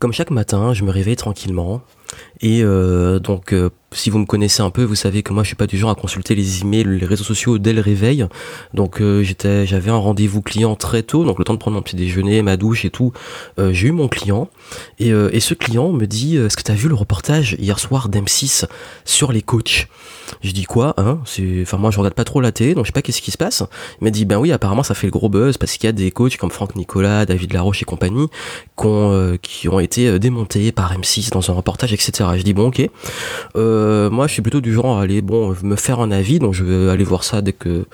Comme chaque matin, je me réveille tranquillement. Et euh, donc, euh, si vous me connaissez un peu, vous savez que moi, je suis pas du genre à consulter les emails, les réseaux sociaux dès le réveil. Donc, euh, j'étais, j'avais un rendez-vous client très tôt, donc le temps de prendre mon petit déjeuner, ma douche et tout. j'ai eu mon client et, et ce client me dit Est-ce que tu as vu le reportage hier soir d'M6 sur les coachs? Je dis quoi hein? Enfin moi, je regarde pas trop la télé, donc je sais pas qu'est-ce qui se passe. Il m'a dit Ben oui, apparemment, ça fait le gros buzz parce qu'il y a des coachs comme Franck Nicolas, David Laroche et compagnie qui ont, qui ont été démontés par M6 dans un reportage, Je dis bon ok. Euh, moi je suis plutôt du genre à aller bon me faire un avis, donc je vais aller voir ça dès que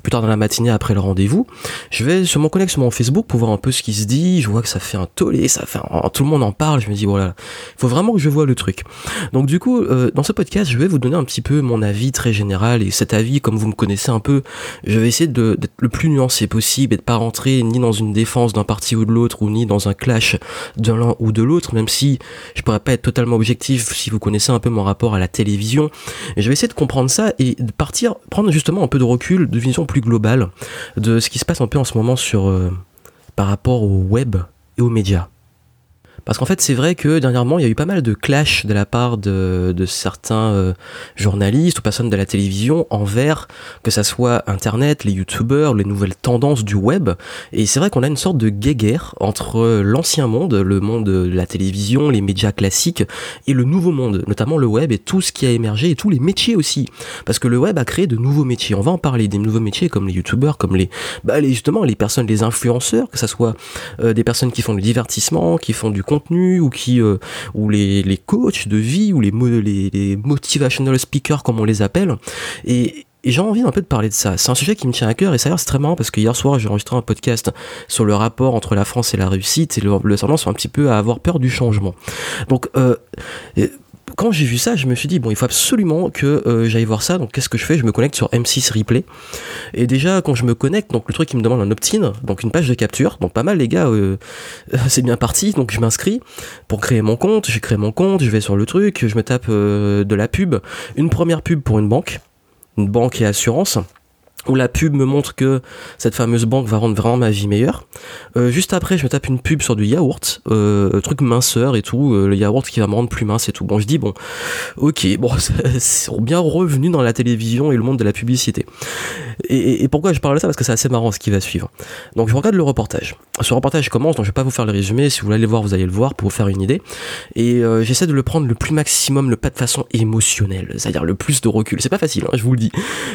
plus tard dans la matinée après le rendez-vous, je vais sur mon connect sur mon Facebook pour voir un peu ce qui se dit. Je vois que ça fait un tollé, ça fait tout le monde en parle. Je me dis voilà, il faut vraiment que je vois le truc. Donc du coup, euh, dans ce podcast, je vais vous donner un petit peu mon avis très général et cet avis, comme vous me connaissez un peu, je vais essayer d'être le plus nuancé possible et de pas rentrer ni dans une défense d'un parti ou de l'autre ou ni dans un clash de l'un ou de l'autre, même si je pourrais pas être totalement objectif si vous connaissez un peu mon rapport à la télévision. Je vais essayer de comprendre ça et de partir, prendre justement un peu de recul, de vision plus global de ce qui se passe un peu en ce moment sur, euh, par rapport au web et aux médias. Parce qu'en fait, c'est vrai que dernièrement, il y a eu pas mal de clash de la part de, certains euh, journalistes ou personnes de la télévision envers que ça soit Internet, les YouTubers, les nouvelles tendances du web. Et c'est vrai qu'on a une sorte de guéguerre entre l'ancien monde, le monde de la télévision, les médias classiques, et le nouveau monde, notamment le web et tout ce qui a émergé et tous les métiers aussi. Parce que le web a créé de nouveaux métiers. On va en parler des nouveaux métiers comme les YouTubers, comme les, bah, les justement les personnes, les influenceurs, que ça soit euh, des personnes qui font du divertissement, qui font du contenu ou qui euh, ou les, les coachs de vie ou les, les, les motivational speakers comme on les appelle et, j'ai envie un peu de parler de ça. C'est un sujet qui me tient à cœur et ça a l'air très marrant parce que hier soir j'ai enregistré un podcast sur le rapport entre la France et la réussite et le, le tendance un petit peu à avoir peur du changement. Donc euh, quand j'ai vu ça, je me suis dit, bon, il faut absolument que euh, j'aille voir ça. Donc, qu'est-ce que je fais? Je me connecte sur M6 Replay. Et déjà, quand je me connecte, donc le truc, il me demande un opt-in, donc une page de capture. Donc, pas mal, les gars, euh, c'est bien parti. Donc, je m'inscris pour créer mon compte. J'ai créé mon compte, je vais sur le truc, je me tape euh, de la pub. Une première pub pour une banque, une banque et assurance où la pub me montre que cette fameuse banque va rendre vraiment ma vie meilleure. Euh, juste après, je me tape une pub sur du yaourt, euh, truc minceur et tout, euh, le yaourt qui va me rendre plus mince et tout. Bon, je dis bon, ok, bon, c'est bien revenu dans la télévision et le monde de la publicité. Et, pourquoi je parle de ça? Parce que c'est assez marrant ce qui va suivre. Donc je regarde le reportage. Ce reportage commence, donc je vais pas vous faire le résumé. Si vous voulez le voir, vous allez le voir pour vous faire une idée. Et euh, j'essaie de le prendre le plus maximum, le pas de façon émotionnelle, c'est-à-dire le plus de recul. C'est pas facile, hein, je vous le dis.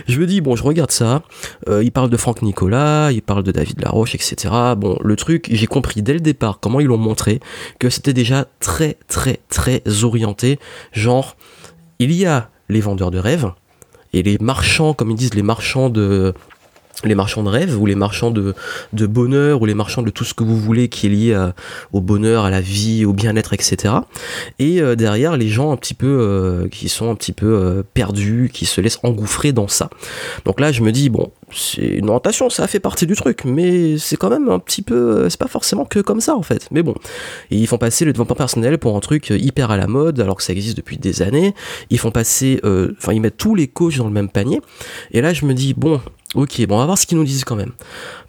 Je me dis bon, je regarde ça. Euh, il parle de Franck Nicolas, il parle de David Laroche, etc. Bon, le truc, j'ai compris dès le départ comment ils l'ont montré que c'était déjà très très très orienté. Genre, il y a les vendeurs de rêves et les marchands, comme ils disent, les marchands de les marchands de rêve ou les marchands de, de bonheur ou les marchands de tout ce que vous voulez qui est lié au bonheur, à la vie, au bien-être, etc. Et euh, derrière les gens un petit peu euh, qui sont un petit peu euh, perdus, qui se laissent engouffrer dans ça. Donc là je me dis bon c'est une orientation, ça fait partie du truc, mais c'est quand même un petit peu, c'est pas forcément que comme ça en fait. Mais bon, et ils font passer le développement personnel pour un truc hyper à la mode alors que ça existe depuis des années. Ils font passer, enfin ils mettent tous les coachs dans le même panier. Et là je me dis bon Ok, bon, on va voir ce qu'ils nous disent quand même.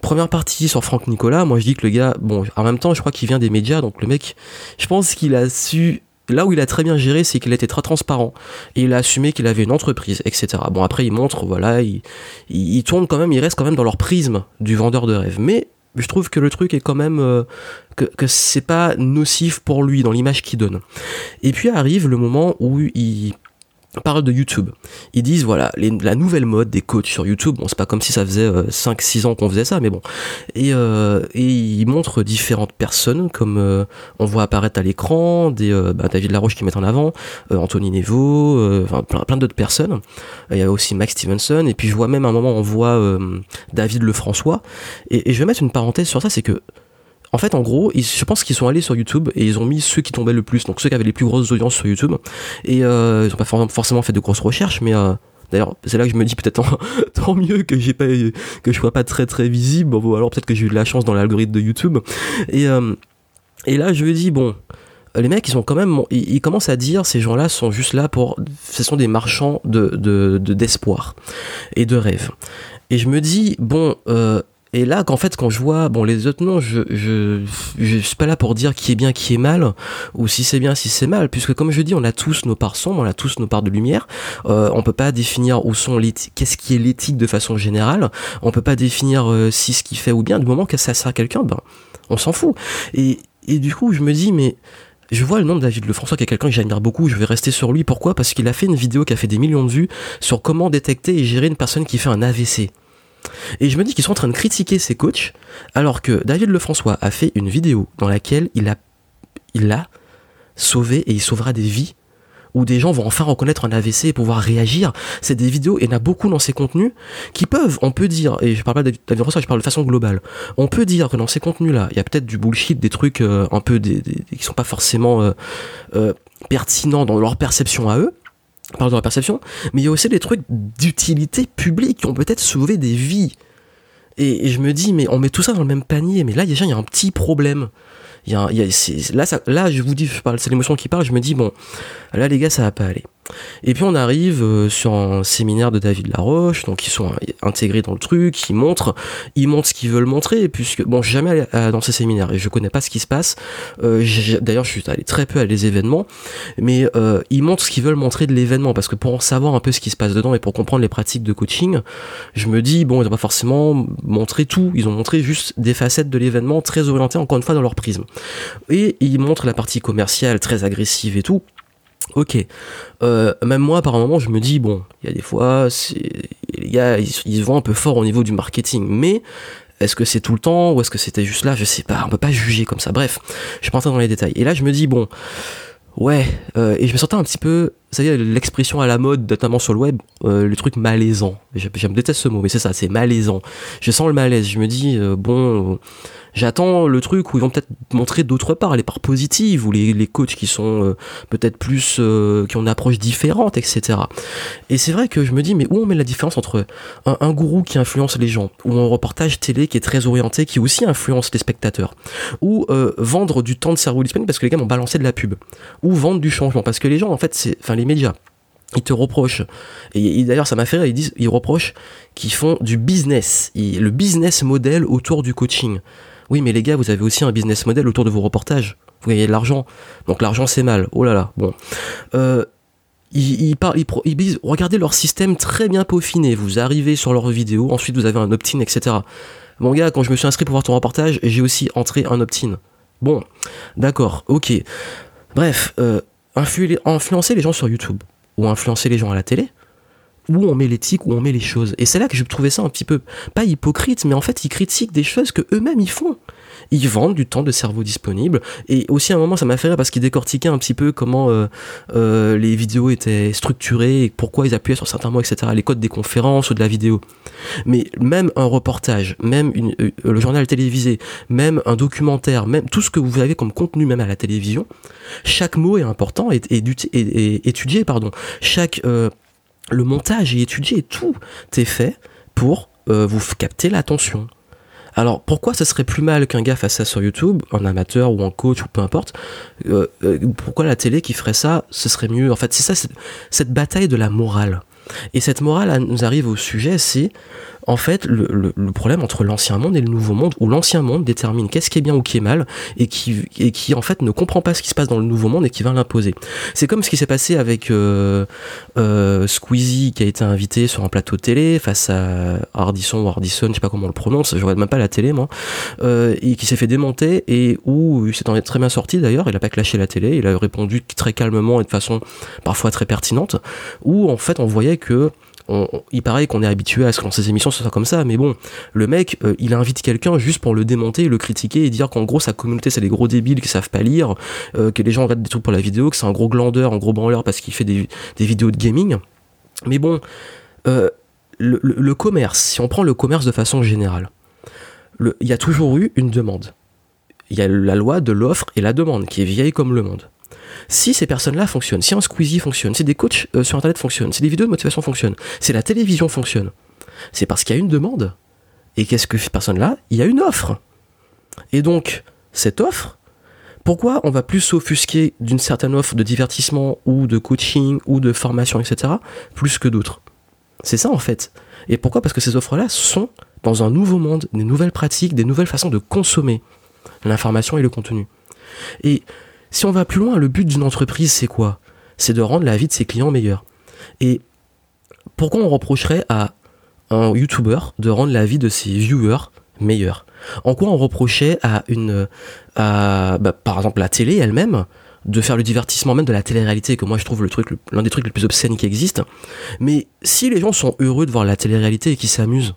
Première partie sur Franck Nicolas, moi je dis que le gars, bon, en même temps, je crois qu'il vient des médias, donc le mec, je pense qu'il a su. Là où il a très bien géré, c'est qu'il était très transparent et il a assumé qu'il avait une entreprise, etc. Bon, après, il montre, voilà, il, il, tourne quand même, il reste quand même dans leur prisme du vendeur de rêve. Mais je trouve que le truc est quand même euh, que, que c'est pas nocif pour lui dans l'image qu'il donne. Et puis arrive le moment où il parle de YouTube. Ils disent voilà, la nouvelle mode des coachs sur YouTube. Bon, c'est pas comme si ça faisait 5-6 euh, ans qu'on faisait ça, mais bon. Et, euh, et ils montrent différentes personnes, comme euh, on voit apparaître à l'écran, des bah, David Laroche qui met en avant, Anthony Nevo, enfin plein, plein d'autres personnes. Il y a aussi Max Stevenson, et puis je vois même à un moment on voit David Lefrançois. Et, et je vais mettre une parenthèse sur ça, c'est que en fait, en gros, je pense qu'ils sont allés sur YouTube et ils ont mis ceux qui tombaient le plus, donc ceux qui avaient les plus grosses audiences sur YouTube. Et euh, ils ont pas forcément fait de grosses recherches, mais euh, d'ailleurs, c'est là que je me dis peut-être tant, mieux que j'ai pas que je sois pas très très visible, ou alors peut-être que j'ai eu de la chance dans l'algorithme de YouTube. Et euh, là, je me dis bon, les mecs, ils sont quand même, ils, commencent à dire ces gens-là sont juste là pour, ce sont des marchands de d'espoir et de rêve. Et je me dis bon. Et là, qu'en fait, quand je vois, bon, les autres non, je, je, je suis pas là pour dire qui est bien, qui est mal, ou si c'est bien, si c'est mal, puisque comme je dis, on a tous nos parts sombres, on a tous nos parts de lumière. Euh, on peut pas définir où sont qu'est-ce qui est l'éthique de façon générale. On peut pas définir euh, si ce qui fait ou bien. Du moment que ça sert à quelqu'un, ben, on s'en fout. Et, et du coup, je me dis, mais je vois le nom de David Lefrançois, qui est quelqu'un que j'admire beaucoup, je vais rester sur lui. Pourquoi? Parce qu'il a fait une vidéo qui a fait des millions de vues sur comment détecter et gérer une personne qui fait un AVC. Et je me dis qu'ils sont en train de critiquer ses coachs, alors que David Lefrançois a fait une vidéo dans laquelle il a, il a sauvé et il sauvera des vies où des gens vont enfin reconnaître un AVC et pouvoir réagir. C'est des vidéos, et il y en a beaucoup dans ces contenus qui peuvent, on peut dire, et je parle pas de David Lefrançois, je parle de façon globale, on peut dire que dans ces contenus-là, il y a peut-être du bullshit, des trucs euh, un peu des, qui sont pas forcément euh, euh, pertinents dans leur perception à eux, pardon, dans la perception, mais il y a aussi des trucs d'utilité publique qui ont peut-être sauvé des vies. Et, je me dis, mais on met tout ça dans le même panier, mais là déjà il y a un petit problème. Là, je vous dis, je parle, c'est l'émotion qui parle. Je me dis bon, là les gars, ça va pas aller. Et puis on arrive euh, sur un séminaire de David Laroche, donc ils sont intégrés dans le truc, ils montrent, ils montrent ce qu'ils veulent montrer, puisque bon, je suis jamais allé dans ces séminaires et je connais pas ce qui se passe. Euh, D'ailleurs, je suis allé très peu à les événements, mais euh, ils montrent ce qu'ils veulent montrer de l'événement, parce que pour savoir un peu ce qui se passe dedans et pour comprendre les pratiques de coaching, je me dis bon, ils ont pas forcément montré tout, ils ont montré juste des facettes de l'événement très orientées encore une fois dans leur prisme. Et ils montrent la partie commerciale très agressive et tout Ok. Euh, même moi, par moment, je me dis, bon, il y a des fois, les gars, ils, ils, se vont un peu fort au niveau du marketing, mais est-ce que c'est tout le temps ou est-ce que c'était juste là? Je sais pas, on peut pas juger comme ça. Bref, je vais pas entrer dans les détails. Et là, je me dis, bon, ouais, euh, et je me sentais un petit peu, ça y est, l'expression à la mode, notamment sur le web, euh, le truc malaisant. Je, me déteste ce mot, mais c'est ça, c'est malaisant. Je sens le malaise. Je me dis, euh, bon J'attends le truc où ils vont peut-être montrer d'autres parts, les parts positives, ou les, les coachs qui sont euh, peut-être plus, euh, qui ont une approche différente, etc. Et c'est vrai que je me dis, mais où on met la différence entre un, gourou qui influence les gens, ou un reportage télé qui est très orienté, qui aussi influence les spectateurs, ou euh, vendre du temps de cerveau disponible parce que les gars m'ont balancé de la pub, ou vendre du changement, parce que les gens, en fait, c'est, enfin les médias, ils te reprochent, et, d'ailleurs ça m'a fait rire, ils disent, ils reprochent qu'ils font du business, le business model autour du coaching. Oui, mais les gars, vous avez aussi un business model autour de vos reportages. Vous gagnez de l'argent. Donc l'argent, c'est mal. Oh là là. Bon. Euh, ils, parlent, ils, ils, disent, regardez leur système très bien peaufiné. Vous arrivez sur leur vidéo, ensuite vous avez un opt-in, etc. Mon gars, quand je me suis inscrit pour voir ton reportage, j'ai aussi entré un opt-in. Bon, d'accord, ok. Bref, euh, influencer les gens sur YouTube ou influencer les gens à la télé, où on met l'éthique, où on met les choses. Et c'est là que je trouvais ça un petit peu, pas hypocrite, mais en fait, ils critiquent des choses que eux-mêmes ils font. Ils vendent du temps de cerveau disponible. Et aussi, à un moment, ça m'a fait rire parce qu'ils décortiquaient un petit peu comment euh, euh, les vidéos étaient structurées et pourquoi ils appuyaient sur certains mots, etc. Les codes des conférences ou de la vidéo. Mais même un reportage, même euh, le journal télévisé, même un documentaire, même tout ce que vous avez comme contenu, même à la télévision, chaque mot est important et, étudié, pardon. Chaque le montage est étudié, tout est fait pour vous capter l'attention. Alors pourquoi ce serait plus mal qu'un gars fasse ça sur YouTube, un amateur ou un coach ou peu importe euh, euh, Pourquoi la télé qui ferait ça, ce serait mieux En fait, c'est ça, cette bataille de la morale. Et cette morale nous arrive au sujet, c'est en fait le, le, le problème entre l'ancien monde et le nouveau monde, où l'ancien monde détermine qu'est-ce qui est bien ou qui est mal, et qui, et qui en fait ne comprend pas ce qui se passe dans le nouveau monde et qui va l'imposer. C'est comme ce qui s'est passé avec euh, euh, Squeezie qui a été invité sur un plateau télé face à Hardisson ou Hardisson, je sais pas comment on le prononce, je regarde même pas la télé moi, euh, et qui s'est fait démonter et où il s'est très bien sorti d'ailleurs, il a pas clashé la télé, il a répondu très calmement et de façon parfois très pertinente, où en fait on voyait que il paraît qu'on est habitué à ce que dans ces émissions ce soit comme ça, mais bon, le mec, euh, il invite quelqu'un juste pour le démonter, le critiquer et dire qu'en gros sa communauté c'est des gros débiles qui savent pas lire, euh, que les gens regardent des trucs pour la vidéo, que c'est un gros glandeur, un gros branleur parce qu'il fait des, vidéos de gaming. Mais bon, euh, le, le, commerce, si on prend le commerce de façon générale, il y a toujours eu une demande. Il y a la loi de l'offre et la demande qui est vieille comme le monde si ces personnes-là fonctionnent, si un Squeezie fonctionne, si des coachs euh, sur Internet fonctionnent, si des vidéos de motivation fonctionnent, si la télévision fonctionne, c'est parce qu'il y a une demande. Et qu'est-ce que ces personnes-là? Il y a une offre. Et donc, cette offre, pourquoi on va plus s'offusquer d'une certaine offre de divertissement ou de coaching ou de formation, etc., plus que d'autres? C'est ça en fait. Et pourquoi? Parce que ces offres-là sont dans un nouveau monde, des nouvelles pratiques, des nouvelles façons de consommer l'information et le contenu. Et si on va plus loin, le but d'une entreprise, c'est quoi? C'est de rendre la vie de ses clients meilleure. Et pourquoi on reprocherait à un YouTuber de rendre la vie de ses viewers meilleure? En quoi on reprochait à une, à, bah, par exemple, la télé elle-même de faire le divertissement même de la télé-réalité, que moi je trouve l'un des trucs les plus obscènes qui existent? Mais si les gens sont heureux de voir la télé-réalité et qu'ils s'amusent,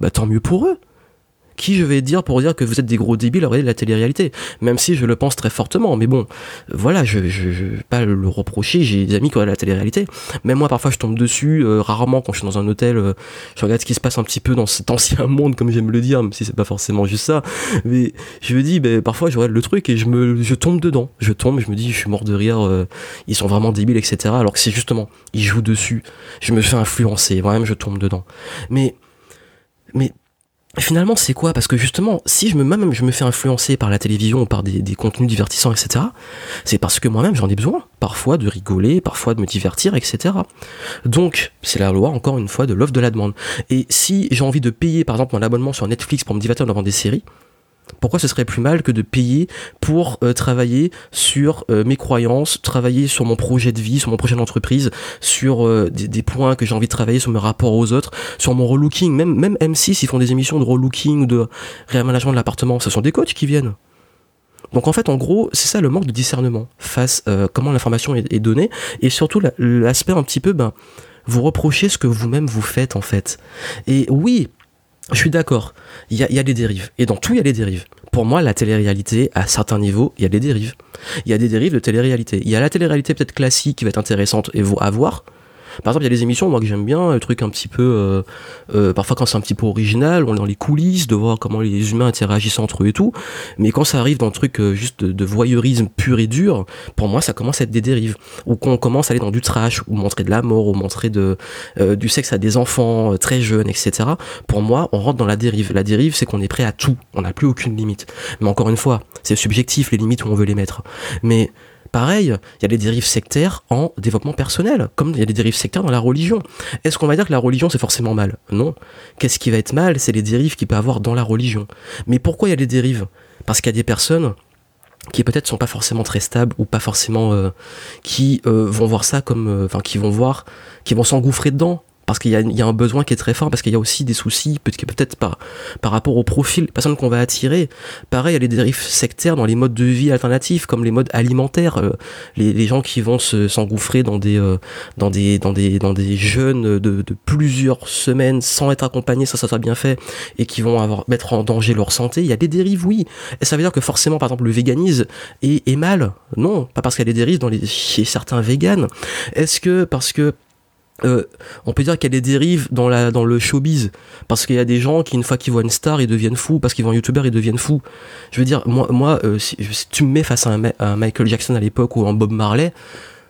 bah tant mieux pour eux qui je vais dire pour dire que vous êtes des gros débiles à regarder la télé-réalité Même si je le pense très fortement. Mais bon, voilà, je ne vais pas le reprocher. J'ai des amis qui regardent la télé-réalité. Même moi, parfois, je tombe dessus. Euh, rarement, quand je suis dans un hôtel, euh, je regarde ce qui se passe un petit peu dans cet ancien monde, comme j'aime le dire, même si c'est pas forcément juste ça. Mais je me dis, ben, parfois, je regarde le truc et je, me, je tombe dedans. Je tombe, je me dis, je suis mort de rire. Euh, ils sont vraiment débiles, etc. Alors que c'est justement, ils jouent dessus. Je me fais influencer. Moi-même, je tombe dedans. Mais mais finalement, c'est quoi? Parce que justement, si je me, même je me fais influencer par la télévision ou par des, contenus divertissants, etc., c'est parce que moi-même j'en ai besoin, parfois de rigoler, parfois de me divertir, etc. Donc, c'est la loi, encore une fois, de l'offre de la demande. Et si j'ai envie de payer, par exemple, mon abonnement sur Netflix pour me divertir devant des séries, pourquoi ce serait plus mal que de payer pour euh, travailler sur euh, mes croyances, travailler sur mon projet de vie, sur mon projet d'entreprise, sur euh, des, points que j'ai envie de travailler, sur mes rapports aux autres, sur mon relooking? Même, même M6, ils font des émissions de relooking ou de réaménagement de l'appartement. Ce sont des coachs qui viennent. Donc en fait, en gros, c'est ça le manque de discernement face à comment l'information est, donnée et surtout l'aspect un petit peu, ben, vous reprochez ce que vous-même vous faites en fait. Et oui, je suis d'accord, il y a, des dérives. Et dans tout, il y a des dérives. Pour moi, la télé-réalité, à certains niveaux, il y a des dérives. Il y a des dérives de télé-réalité. Il y a la télé-réalité peut-être classique qui va être intéressante et à voir. Par exemple, il y a des émissions, moi, que j'aime bien, le truc un petit peu, euh, euh, parfois quand c'est un petit peu original, on est dans les coulisses, de voir comment les humains interagissent entre eux et tout. Mais quand ça arrive dans le truc euh, juste de, voyeurisme pur et dur, pour moi, ça commence à être des dérives. Ou qu'on commence à aller dans du trash, ou montrer de la mort, ou montrer de, du sexe à des enfants très jeunes, etc. Pour moi, on rentre dans la dérive. La dérive, c'est qu'on est prêt à tout. On n'a plus aucune limite. Mais encore une fois, c'est subjectif les limites où on veut les mettre. Mais Pareil, il y a des dérives sectaires en développement personnel, comme il y a des dérives sectaires dans la religion. Est-ce qu'on va dire que la religion c'est forcément mal? Non. Qu'est-ce qui va être mal? C'est les dérives qu'il peut avoir dans la religion. Mais pourquoi il y a des dérives? Parce qu'il y a des personnes qui peut-être sont pas forcément très stables ou pas forcément euh, qui euh, vont voir ça comme euh, enfin qui vont voir qui vont s'engouffrer dedans parce qu'il y, a un besoin qui est très fort, parce qu'il y a aussi des soucis, peut-être par, par rapport au profil des personnes qu'on va attirer. Pareil, il y a les dérives sectaires dans les modes de vie alternatifs, comme les modes alimentaires. Euh, les, gens qui vont s'engouffrer dans des, euh, dans des, dans des, jeûnes de, plusieurs semaines sans être accompagnés, ça, ça soit bien fait, et qui vont mettre en danger leur santé. Il y a des dérives, oui. Et ça veut dire que forcément, par exemple, le véganisme est, mal. Non, pas parce qu'il y a des dérives dans chez certains véganes. Est-ce que parce que euh, on peut dire qu'il y a des dérives dans, la, dans le showbiz. Parce qu'il y a des gens qui, une fois qu'ils voient une star, ils deviennent fous. Parce qu'ils voient un youtubeur, ils deviennent fous. Je veux dire, moi, moi euh, si, tu me mets face à un Michael Jackson à l'époque ou un Bob Marley,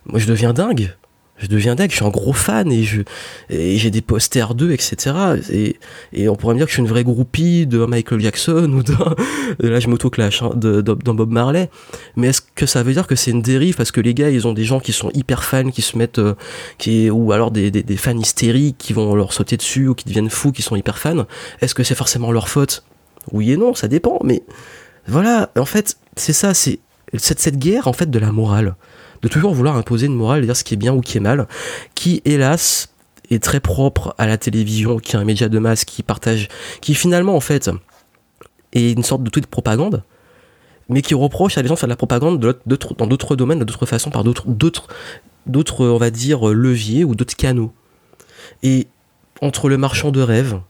moi je deviens dingue je deviens dingue, je suis un gros fan et je j'ai des posters d'eux, etc. Et, et on pourrait me dire que je suis une vraie groupie de Michael Jackson ou d'un, là je m'auto-clash, hein, d'un Bob Marley. Mais est-ce que ça veut dire que c'est une dérive parce que les gars, ils ont des gens qui sont hyper fans, qui se mettent, euh, qui, ou alors des, des, des, fans hystériques qui vont leur sauter dessus ou qui deviennent fous, qui sont hyper fans. Est-ce que c'est forcément leur faute? Oui et non, ça dépend. Mais voilà, en fait, c'est ça, c'est cette, cette guerre en fait de la morale de toujours vouloir imposer une morale, dire ce qui est bien ou qui est mal, qui hélas est très propre à la télévision, qui est un média de masse qui partage, qui finalement en fait est une sorte de tweet de propagande, mais qui reproche à des gens de faire de la propagande dans d'autres domaines, d'autres façons, par d'autres, d'autres, d'autres, on va dire, leviers ou d'autres canaux. Et entre le marchand de rêve,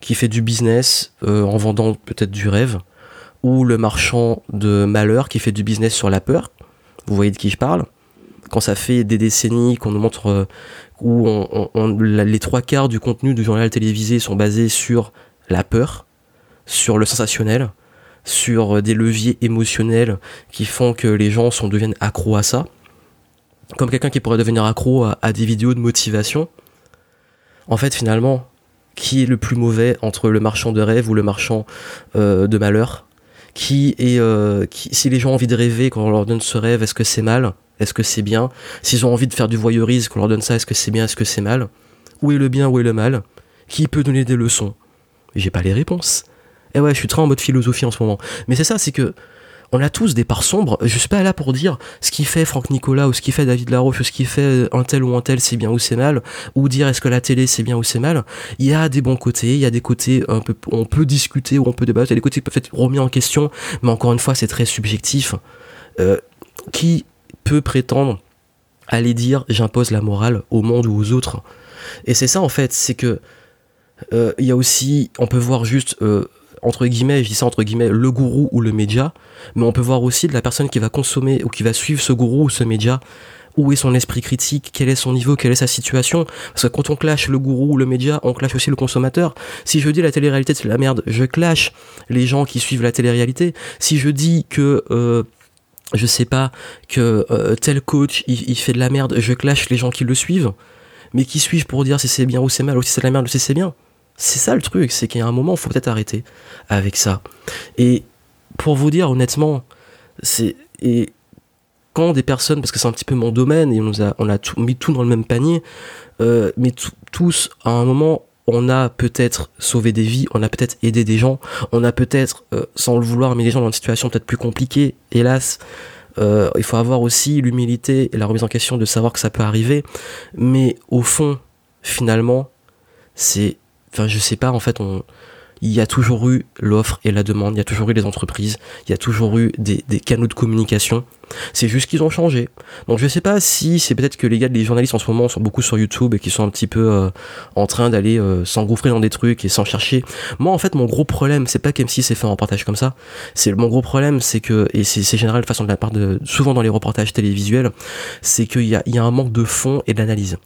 qui fait du business euh, en vendant peut-être du rêve, ou le marchand de malheur qui fait du business sur la peur, vous voyez de qui je parle Quand ça fait des décennies qu'on nous montre euh, où les trois quarts du contenu du journal télévisé sont basés sur la peur, sur le sensationnel, sur euh, des leviers émotionnels qui font que les gens deviennent accros à ça. Comme quelqu'un qui pourrait devenir accro à, des vidéos de motivation. En fait, finalement, qui est le plus mauvais entre le marchand de rêve ou le marchand euh, de malheur? Qui est euh, si les gens ont envie de rêver quand on leur donne ce rêve est-ce que c'est mal? Est-ce que c'est bien? S'ils ont envie de faire du voyeurisme qu'on leur donne ça est-ce que c'est bien? Est-ce que c'est mal? Où est le bien où est le mal? Qui peut donner des leçons? J'ai pas les réponses. Et ouais, je suis très en mode philosophie en ce moment. Mais c'est ça, c'est que on a tous des parts sombres. Je suis pas là pour dire ce qui fait Franck Nicolas ou ce qui fait David Laroche ou ce qui fait un tel ou un tel c'est bien ou c'est mal, ou dire est-ce que la télé c'est bien ou c'est mal. Il y a des bons côtés, il y a des côtés on peut discuter ou on peut débattre, il y a des côtés qui peuvent être remis en question, mais encore une fois c'est très subjectif. Euh, qui peut prétendre aller dire j'impose la morale au monde ou aux autres Et c'est ça en fait, c'est que euh, il y a aussi, on peut voir juste euh, entre guillemets, je dis ça entre guillemets, le gourou ou le média, mais on peut voir aussi de la personne qui va consommer ou qui va suivre ce gourou ou ce média, où est son esprit critique, quel est son niveau, quelle est sa situation. Parce que quand on clash le gourou ou le média, on clash aussi le consommateur. Si je dis la télé-réalité c'est la merde, je clash les gens qui suivent la télé-réalité. Si je dis que... Euh, je sais pas que euh, tel coach il, fait de la merde, je clash les gens qui le suivent, mais qui suivent pour dire si c'est bien ou c'est mal, ou si c'est de la merde ou si c'est bien. C'est ça le truc, c'est qu'il y a un moment, il faut peut-être arrêter avec ça. Et pour vous dire honnêtement, c'est et quand des personnes, parce que c'est un petit peu mon domaine et on nous a, on a tout, mis tout dans le même panier, euh, mais tous à un moment, on a peut-être sauvé des vies, on a peut-être aidé des gens, on a peut-être, euh, sans le vouloir, mis des gens dans une situation peut-être plus compliquée, hélas. Euh, il faut avoir aussi l'humilité et la remise en question de savoir que ça peut arriver, mais au fond, finalement, c'est enfin je sais pas en fait on il y a toujours eu l'offre et la demande, il y a toujours eu les entreprises, il y a toujours eu des, des canaux de communication. C'est juste qu'ils ont changé. Donc je sais pas si c'est peut-être que les gars, les journalistes en ce moment sont beaucoup sur YouTube et qui sont un petit peu euh, en train d'aller euh, s'engouffrer dans des trucs et sans chercher. Moi en fait mon gros problème, c'est pas qu'M6 ait fait un reportage comme ça. C'est mon gros problème, c'est que et c'est général de façon de la part de souvent dans les reportages télévisuels, c'est qu'il y a, y a un manque de fond et d'analyse.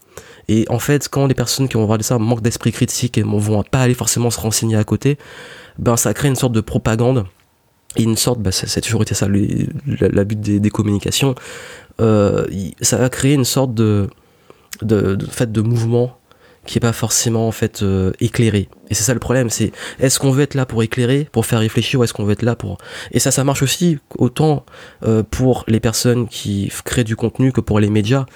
Et en fait, quand les personnes qui vont voir ça manquent d'esprit critique et vont pas aller forcément se renseigner à côté, ben ça crée une sorte de propagande et une sorte, ça, ça a toujours été ça, la, des, communications, euh, ça va créer une sorte de fait de mouvement qui est pas forcément en fait euh, éclairé. Et c'est ça le problème, c'est est-ce qu'on veut être là pour éclairer, pour faire réfléchir, ou est-ce qu'on veut être là pour... Et ça, ça marche aussi autant euh, pour les personnes qui créent du contenu que pour les médias.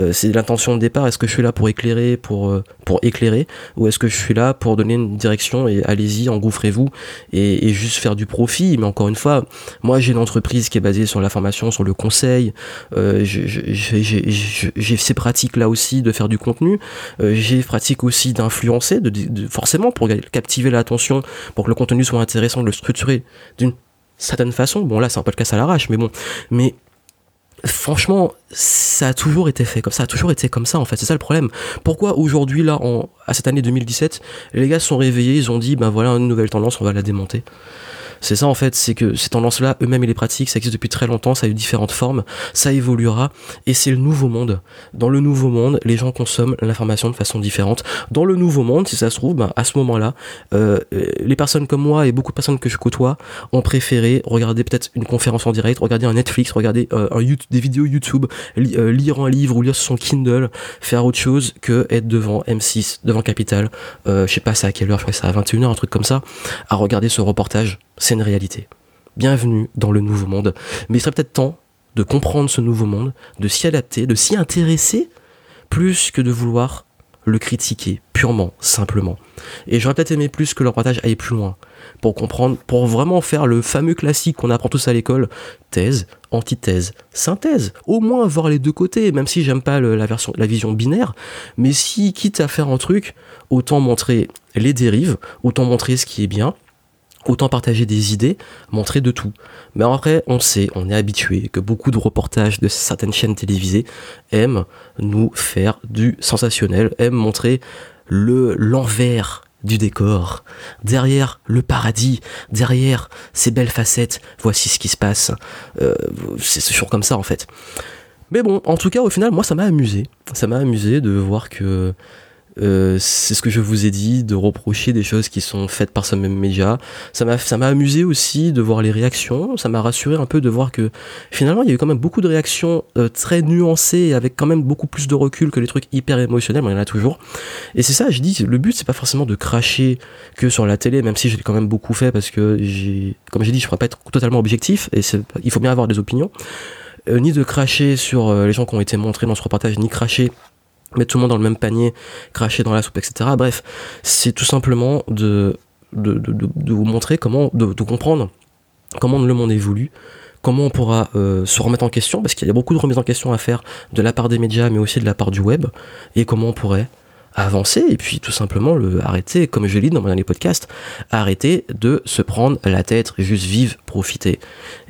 Euh, c'est l'intention de départ, est-ce que je suis là pour éclairer, pour, pour éclairer, ou est-ce que je suis là pour donner une direction et allez-y, engouffrez-vous, et, et, juste faire du profit. Mais encore une fois, moi j'ai une entreprise qui est basée sur la formation, sur le conseil, j'ai ces pratiques là aussi de faire du contenu, j'ai aussi d'influencer, de, forcément pour captiver l'attention, pour que le contenu soit intéressant, de le structurer d'une certaine façon. Bon, là, c'est un podcast à l'arrache, mais bon. Mais franchement, ça a toujours été fait comme ça, a toujours été comme ça en fait, c'est ça le problème. Pourquoi aujourd'hui, là, à cette année 2017, les gars se sont réveillés, ils ont dit, ben voilà, une nouvelle tendance, on va la démonter c'est ça en fait, c'est que ces tendances-là, eux-mêmes, ils les pratiquent, ça existe depuis très longtemps, ça a eu différentes formes, ça évoluera, et c'est le nouveau monde. Dans le nouveau monde, les gens consomment l'information de façon différente. Dans le nouveau monde, si ça se trouve, ben, à ce moment-là, euh, les personnes comme moi et beaucoup de personnes que je côtoie ont préféré regarder peut-être une conférence en direct, regarder un Netflix, regarder euh, un YouTube, des vidéos YouTube, euh, lire un livre ou lire sur son Kindle, faire autre chose que être devant M6, devant Capital, je sais pas c'est à quelle heure, je crois que c'est à 21h, un truc comme ça, à regarder ce reportage c'est une réalité. Bienvenue dans le nouveau monde. Mais il serait peut-être temps de comprendre ce nouveau monde, de s'y adapter, de s'y intéresser, plus que de vouloir le critiquer purement, simplement. Et j'aurais peut-être aimé plus que le reportage aille plus loin, pour comprendre, pour vraiment faire le fameux classique qu'on apprend tous à l'école, thèse, antithèse, synthèse. Au moins voir les deux côtés, même si j'aime pas la la vision binaire, mais si quitte à faire un truc, autant montrer les dérives, autant montrer ce qui est bien, autant partager des idées, montrer de tout. Mais après, on sait, on est habitué que beaucoup de reportages de certaines chaînes télévisées aiment nous faire du sensationnel, aiment montrer le l'envers du décor, derrière le paradis, derrière ces belles facettes, voici ce qui se passe. Euh, c'est toujours comme ça en fait. Mais bon, en tout cas, au final, moi, ça m'a amusé. Ça m'a amusé de voir que euh, c'est ce que je vous ai dit, de reprocher des choses qui sont faites par ce même média. Ça m'a, ça m'a amusé aussi de voir les réactions. Ça m'a rassuré un peu de voir que finalement il y a eu quand même beaucoup de réactions euh, très nuancées, avec quand même beaucoup plus de recul que les trucs hyper émotionnels. Mais il y en a toujours. Et c'est ça, je dis, le but c'est pas forcément de cracher que sur la télé, même si j'ai quand même beaucoup fait parce que j'ai, comme j'ai dit, je pourrais pas être totalement objectif et il faut bien avoir des opinions. Euh, ni de cracher sur les gens qui ont été montrés dans ce reportage, ni cracher mettre tout le monde dans le même panier, cracher dans la soupe, etc. Bref, c'est tout simplement de vous montrer comment, de, comprendre comment le monde évolue, comment on pourra euh, se remettre en question, parce qu'il y a beaucoup de remises en question à faire de la part des médias, mais aussi de la part du web, et comment on pourrait avancer et puis tout simplement le arrêter, comme je l'ai dit dans mon dernier podcast, arrêter de se prendre la tête, juste vivre, profiter.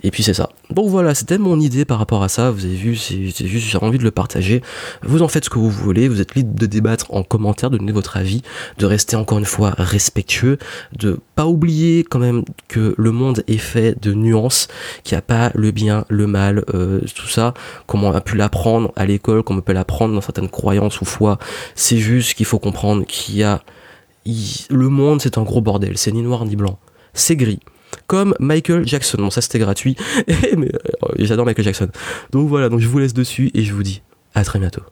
Et puis c'est ça. Donc voilà, c'était mon idée par rapport à ça. Vous avez vu, c'est juste j'ai envie de le partager. Vous en faites ce que vous voulez. Vous êtes libre de débattre en commentaire, de donner votre avis, de rester encore une fois respectueux, de pas oublier quand même que le monde est fait de nuances, qu'il n'y a pas le bien, le mal, euh, tout ça, comme on a pu l'apprendre à l'école, comme on peut l'apprendre dans certaines croyances ou foi. C'est juste qu'il faut comprendre qu'il y a le monde, c'est un gros bordel. C'est ni noir ni blanc. C'est gris comme Michael Jackson. Bon, ça c'était gratuit, mais euh, j'adore Michael Jackson. Donc voilà, donc je vous laisse dessus et je vous dis à très bientôt.